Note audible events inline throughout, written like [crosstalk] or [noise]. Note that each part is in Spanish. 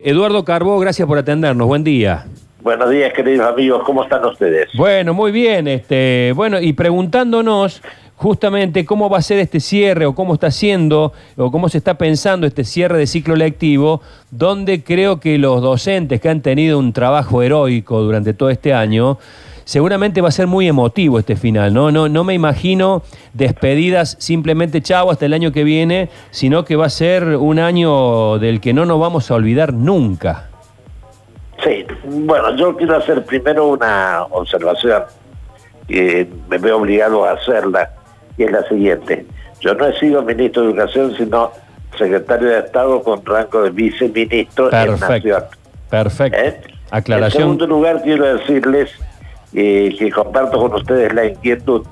Eduardo Carbó, gracias por atendernos. Buen día. Buenos días, queridos amigos. ¿Cómo están ustedes? Bueno, muy bien. Este, bueno, y preguntándonos justamente cómo va a ser este cierre o cómo está siendo o cómo se está pensando este cierre de ciclo lectivo, donde creo que los docentes que han tenido un trabajo heroico durante todo este año seguramente va a ser muy emotivo este final, ¿no? No, no me imagino despedidas simplemente chavo hasta el año que viene, sino que va a ser un año del que no nos vamos a olvidar nunca. Sí, bueno, yo quiero hacer primero una observación que me veo obligado a hacerla, y es la siguiente. Yo no he sido ministro de Educación, sino secretario de Estado con rango de viceministro Perfecto. en Nación. Perfecto. ¿Eh? Aclaración. En segundo lugar, quiero decirles eh, que comparto con ustedes la inquietud,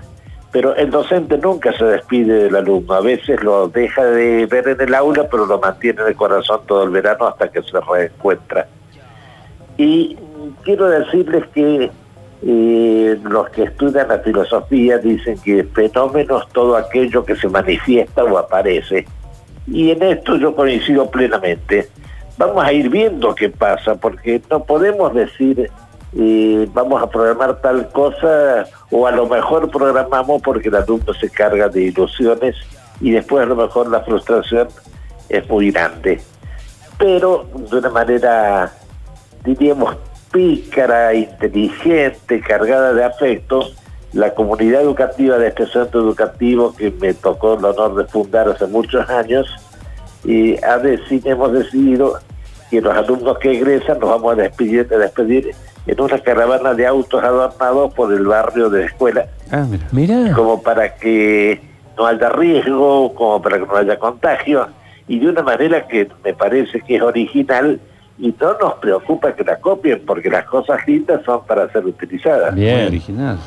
pero el docente nunca se despide del alumno, a veces lo deja de ver en el aula, pero lo mantiene en el corazón todo el verano hasta que se reencuentra. Y quiero decirles que eh, los que estudian la filosofía dicen que fenómeno es todo aquello que se manifiesta o aparece. Y en esto yo coincido plenamente. Vamos a ir viendo qué pasa, porque no podemos decir eh, vamos a programar tal cosa o a lo mejor programamos porque el alumno se carga de ilusiones y después a lo mejor la frustración es muy grande. Pero de una manera, diríamos, pícara, inteligente, cargada de afecto, la comunidad educativa de este centro educativo que me tocó el honor de fundar hace muchos años, y ha deci- hemos decidido que los alumnos que egresan nos vamos a despedir, a despedir en una caravana de autos adornados por el barrio de la escuela, Ah, mira. Mira. como para que no haya riesgo, como para que no haya contagio, y de una manera que me parece que es original y no nos preocupa que la copien, porque las cosas lindas son para ser utilizadas. Bien. original.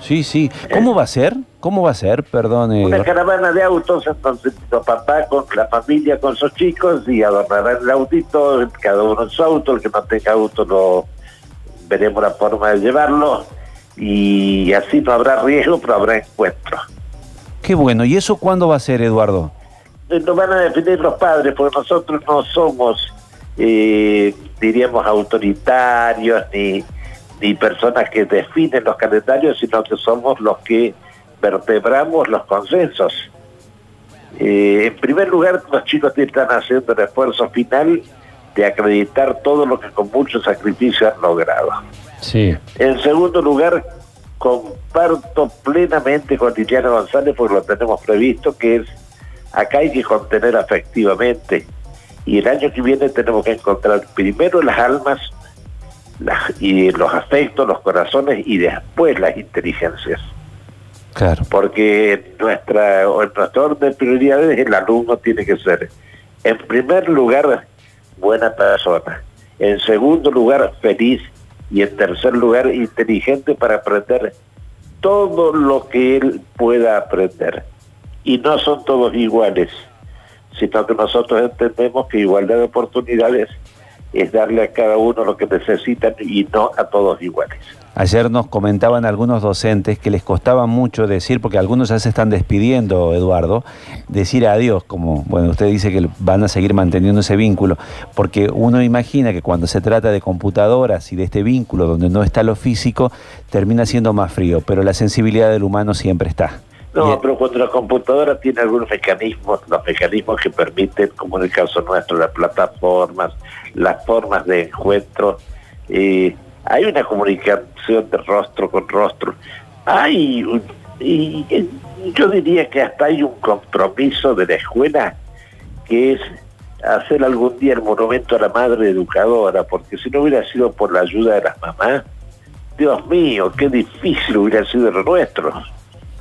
Sí, sí. ¿Cómo va a ser? ¿Cómo va a ser? Perdón. eh, Una caravana de autos, entonces los papás con la familia, con sus chicos, y adornarán el autito, cada uno en su auto, el que no tenga auto lo veremos la forma de llevarlo, y así no habrá riesgo, pero habrá encuentro. Qué bueno. ¿Y eso cuándo va a ser, Eduardo? Eh, Lo van a definir los padres, porque nosotros no somos, eh, diríamos, autoritarios ni, ni personas que definen los calendarios, sino que somos los que vertebramos los consensos. Eh, en primer lugar, los chicos están haciendo el esfuerzo final de acreditar todo lo que con mucho sacrificio han logrado. Sí. En segundo lugar, comparto plenamente con Liliana González, porque lo tenemos previsto, que es acá hay que contener afectivamente. Y el año que viene tenemos que encontrar primero las almas las- y los afectos, los corazones y después las inteligencias. Claro. Porque nuestra, o nuestro orden de prioridades el alumno tiene que ser, en primer lugar, buena persona. En segundo lugar, feliz. Y en tercer lugar, inteligente para aprender todo lo que él pueda aprender. Y no son todos iguales, sino que nosotros entendemos que igualdad de oportunidades es darle a cada uno lo que necesitan y no a todos iguales. Ayer nos comentaban algunos docentes que les costaba mucho decir, porque algunos ya se están despidiendo, Eduardo, decir adiós, como, bueno, usted dice que van a seguir manteniendo ese vínculo, porque uno imagina que cuando se trata de computadoras y de este vínculo donde no está lo físico, termina siendo más frío, pero la sensibilidad del humano siempre está. No, pero cuando la computadora tiene algunos mecanismos, los mecanismos que permiten, como en el caso nuestro, las plataformas, las formas de encuentro, eh, hay una comunicación de rostro con rostro. Hay, un- y yo diría que hasta hay un compromiso de la escuela que es hacer algún día el monumento a la madre educadora, porque si no hubiera sido por la ayuda de las mamás, Dios mío, qué difícil hubiera sido lo nuestro.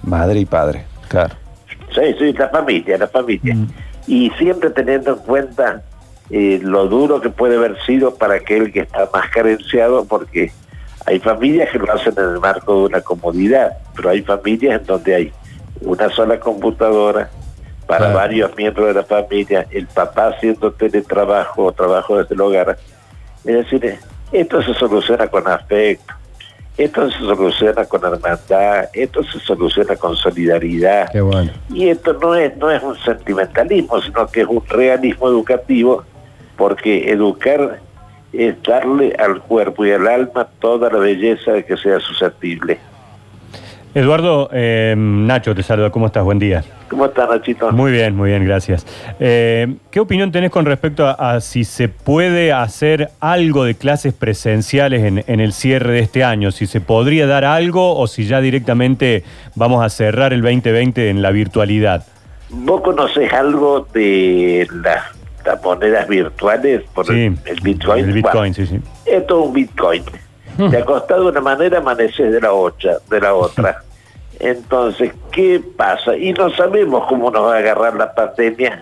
Madre y padre, claro. Sí, sí, la familia, la familia. Mm. Y siempre teniendo en cuenta eh, lo duro que puede haber sido para aquel que está más carenciado, porque hay familias que lo hacen en el marco de una comodidad, pero hay familias en donde hay una sola computadora para Claro. varios miembros de la familia, el papá haciendo teletrabajo o trabajo desde el hogar. Es decir, eh, esto se soluciona con afecto, esto se soluciona con hermandad, esto se soluciona con solidaridad. Qué bueno. Y esto no es, no es un sentimentalismo, sino que es un realismo educativo porque educar es darle al cuerpo y al alma toda la belleza de que sea susceptible. Eduardo, eh, Nacho te saluda, ¿cómo estás? Buen día. ¿Cómo estás, Nachito? Muy bien, muy bien, gracias. Eh, ¿Qué opinión tenés con respecto a, a si se puede hacer algo de clases presenciales en, en el cierre de este año? Si se podría dar algo o si ya directamente vamos a cerrar el 2020 en la virtualidad. ¿Vos conocés algo de las, las monedas virtuales por Sí, el, el Bitcoin? el Bitcoin, Bueno, sí, sí. Esto es un Bitcoin. Te acostás de una manera, amaneces de la, otra, de la otra. Entonces, ¿qué pasa? Y no sabemos cómo nos va a agarrar la pandemia,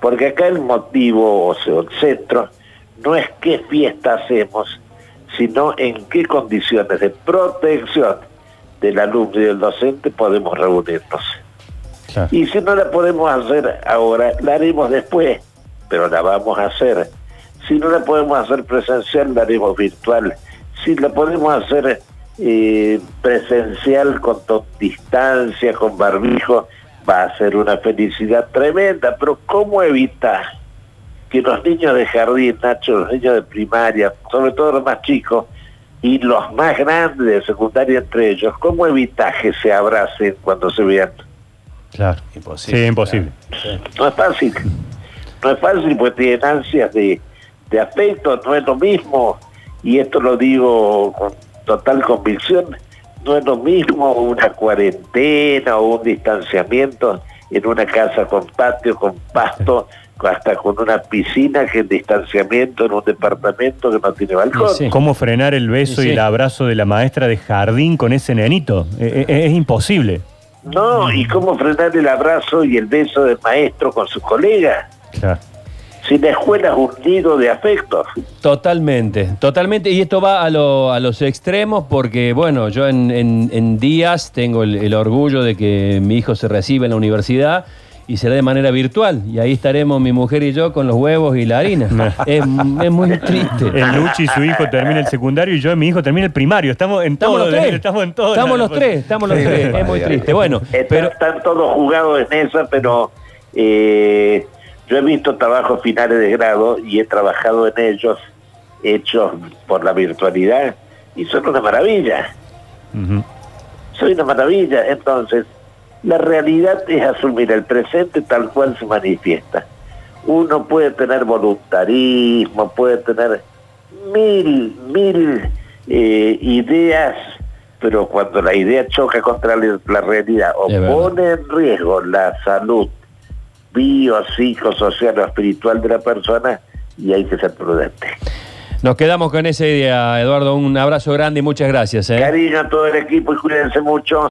porque acá el motivo, o sea, el centro, no es qué fiesta hacemos, sino en qué condiciones de protección del alumno y del docente podemos reunirnos. Claro. Y si no la podemos hacer ahora, la haremos después, pero la vamos a hacer. Si no la podemos hacer presencial, la haremos virtual. Si la podemos hacer eh, presencial con distancia, con barbijo, va a ser una felicidad tremenda. Pero ¿cómo evitar que los niños de jardín, Nacho, los niños de primaria, sobre todo los más chicos, y los más grandes de secundaria entre ellos, ¿cómo evitar que se abracen cuando se vean? Claro. Imposible. Sí, imposible. No es fácil. No es fácil porque tienen ansias de, de afecto, no es lo mismo, y esto lo digo con total convicción, no es lo mismo una cuarentena o un distanciamiento en una casa con patio, con pasto, hasta con una piscina que el distanciamiento en un departamento que no tiene balcón. Sí. ¿Cómo frenar el beso Sí, y el abrazo de la maestra de jardín con ese nenito? Eh, eh, es imposible. No, y cómo frenar el abrazo y el beso del maestro con sus colegas. Claro. Si la escuela es un nido de afectos. Totalmente, totalmente. Y esto va a, lo- a los extremos porque, bueno, yo en, en- en días tengo el, el orgullo de que mi hijo se reciba en la universidad y será de manera virtual. Y ahí estaremos mi mujer y yo con los huevos y la harina. es, es muy triste. [laughs] El Luchi, su hijo, termina el secundario y yo, mi hijo, termina el primario. Estamos en Estamos todo. los tres. Estamos en todo. Estamos los tres, estamos los Sí, tres. Es muy triste. Bueno, Están, pero están todos jugados en esa, pero eh, yo he visto trabajos finales de grado y he trabajado en ellos, hechos por la virtualidad, y son una maravilla. Soy una maravilla. Entonces, la realidad es asumir el presente tal cual se manifiesta. Uno puede tener voluntarismo, puede tener mil, mil eh, ideas, pero cuando la idea choca contra la realidad o Es verdad. pone en riesgo la salud bio, psicosocial o espiritual de la persona, y hay que ser prudente. nos quedamos con esa idea, Eduardo. Un abrazo grande y muchas gracias. ¿eh? Cariño a todo el equipo y cuídense mucho.